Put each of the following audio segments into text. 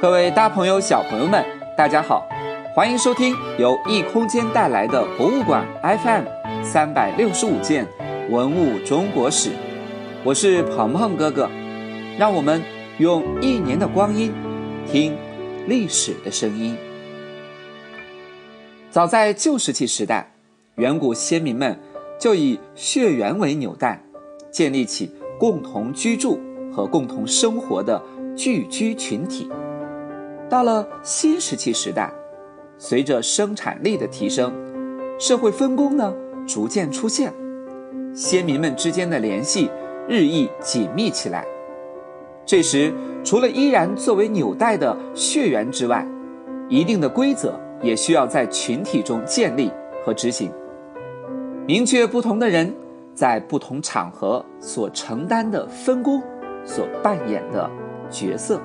各位大朋友、小朋友们，大家好，欢迎收听由异空间带来的博物馆 FM 三百六十五件文物中国史。我是鹏鹏哥哥，让我们用一年的光阴听历史的声音。早在旧石器时代，远古先民们就以血缘为纽带，建立起共同居住和共同生活的聚居群体。到了新石器时代，随着生产力的提升，社会分工呢逐渐出现，先民们之间的联系日益紧密起来。这时，除了依然作为纽带的血缘之外，一定的规则也需要在群体中建立和执行，明确不同的人在不同场合所承担的分工，所扮演的角色。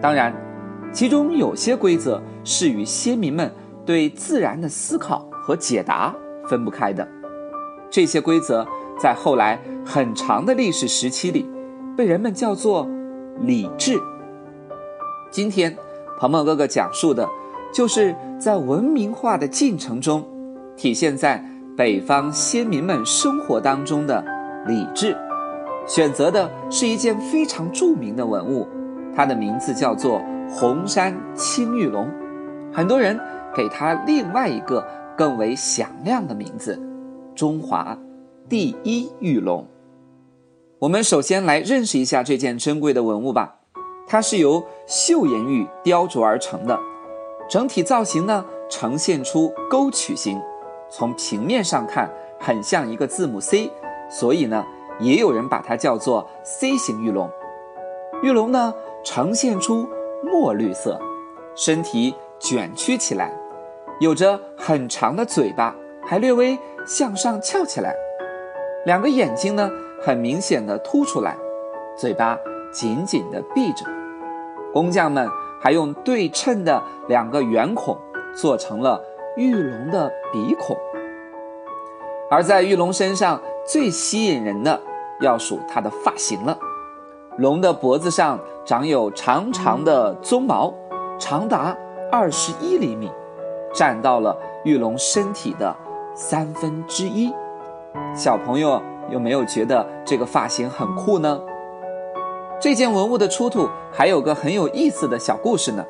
当然。其中有些规则是与先民们对自然的思考和解答分不开的，这些规则在后来很长的历史时期里，被人们叫做礼制。今天，鹏鹏哥哥讲述的，就是在文明化的进程中，体现在北方先民们生活当中的理智。选择的是一件非常著名的文物，它的名字叫做。红山青玉龙，很多人给它另外一个更为响亮的名字——中华第一玉龙。我们首先来认识一下这件珍贵的文物吧。它是由岫岩玉雕琢而成的，整体造型呢呈现出沟曲形，从平面上看很像一个字母 C，所以呢也有人把它叫做 C 型玉龙。玉龙呢呈现出。墨绿色，身体卷曲起来，有着很长的嘴巴，还略微向上翘起来。两个眼睛呢，很明显的凸出来，嘴巴紧紧的闭着。工匠们还用对称的两个圆孔做成了玉龙的鼻孔。而在玉龙身上最吸引人的，要数它的发型了。龙的脖子上长有长长的鬃毛，长达二十一厘米，占到了玉龙身体的三分之一。小朋友有没有觉得这个发型很酷呢？这件文物的出土还有个很有意思的小故事呢。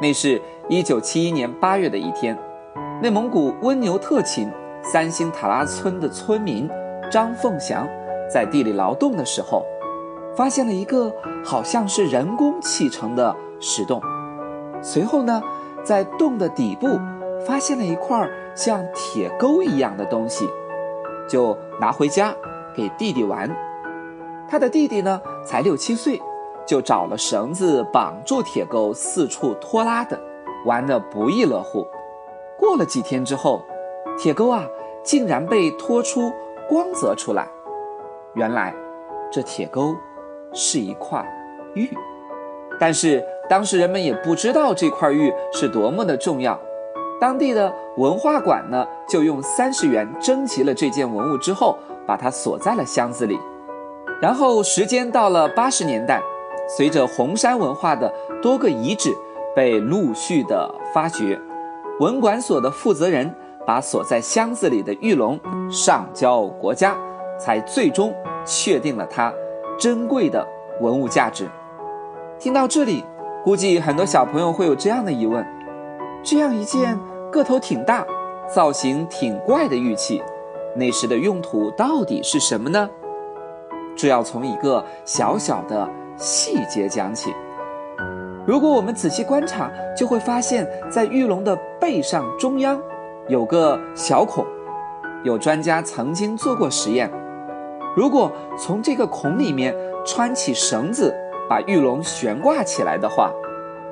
那是一九七一年八月的一天，内蒙古温牛特勤三星塔拉村的村民张凤祥在地里劳动的时候。发现了一个好像是人工砌成的石洞，随后呢，在洞的底部发现了一块像铁钩一样的东西，就拿回家给弟弟玩。他的弟弟呢才六七岁，就找了绳子绑住铁钩，四处拖拉的，玩得不亦乐乎。过了几天之后，铁钩啊竟然被拖出光泽出来，原来这铁钩。是一块玉，但是当时人们也不知道这块玉是多么的重要。当地的文化馆呢，就用三十元征集了这件文物之后，把它锁在了箱子里。然后时间到了八十年代，随着红山文化的多个遗址被陆续的发掘，文管所的负责人把锁在箱子里的玉龙上交国家，才最终确定了它。珍贵的文物价值。听到这里，估计很多小朋友会有这样的疑问：这样一件个头挺大、造型挺怪的玉器，那时的用途到底是什么呢？这要从一个小小的细节讲起。如果我们仔细观察，就会发现，在玉龙的背上中央有个小孔。有专家曾经做过实验。如果从这个孔里面穿起绳子，把玉龙悬挂起来的话，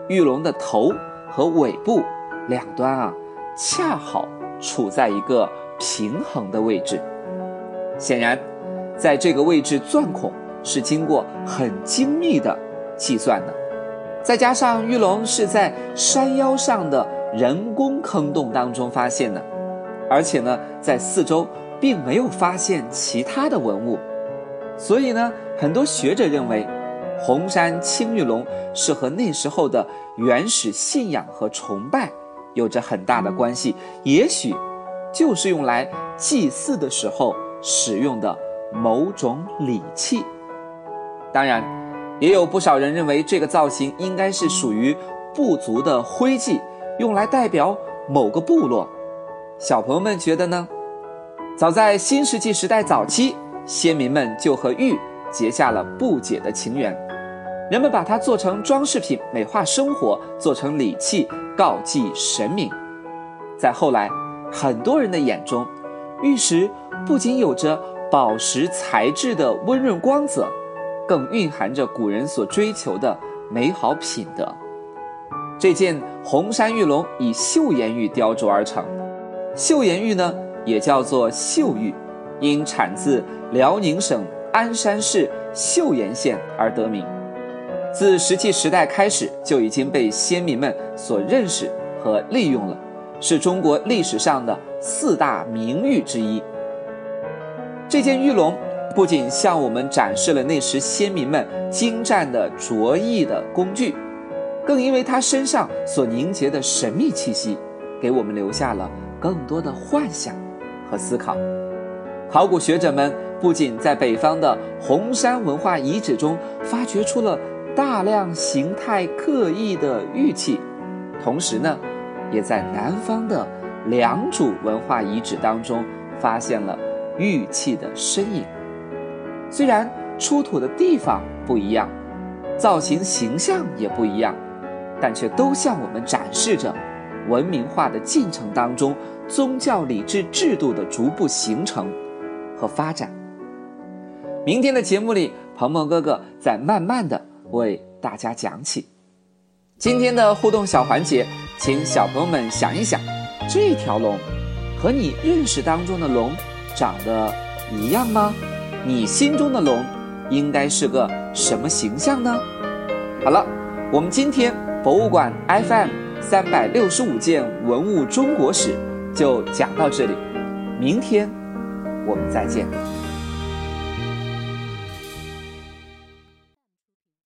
玉龙的头和尾部两端啊，恰好处在一个平衡的位置。显然，在这个位置钻孔是经过很精密的计算的，再加上玉龙是在山腰上的人工坑洞当中发现的，而且呢，在四周。并没有发现其他的文物，所以呢，很多学者认为，红山青玉龙是和那时候的原始信仰和崇拜有着很大的关系，也许就是用来祭祀的时候使用的某种礼器。当然，也有不少人认为这个造型应该是属于部族的徽记，用来代表某个部落。小朋友们觉得呢？早在新石器时代早期，先民们就和玉结下了不解的情缘。人们把它做成装饰品，美化生活；做成礼器，告祭神明。在后来，很多人的眼中，玉石不仅有着宝石材质的温润光泽，更蕴含着古人所追求的美好品德。这件红山玉龙以岫岩玉雕琢而成，岫岩玉呢，也叫做岫玉，因产自辽宁省鞍山市岫岩县而得名。自石器时代开始，就已经被先民们所认识和利用了，是中国历史上的四大名玉之一。这件玉龙不仅向我们展示了那时先民们精湛的琢艺的工具，更因为它身上所凝结的神秘气息，给我们留下了更多的幻想和思考。考古学者们不仅在北方的红山文化遗址中发掘出了。大量形态各异的玉器，同时呢，也在南方的良渚文化遗址当中发现了玉器的身影。虽然出土的地方不一样，造型形象也不一样，但却都向我们展示着文明化的进程当中宗教礼制制度的逐步形成和发展。明天的节目里，鹏鹏哥哥在慢慢的。为大家讲起今天的互动小环节，请小朋友们想一想，这条龙和你认识当中的龙长得一样吗？你心中的龙应该是个什么形象呢？好了，我们今天博物馆 FM 三百六十五件文物中国史就讲到这里，明天我们再见。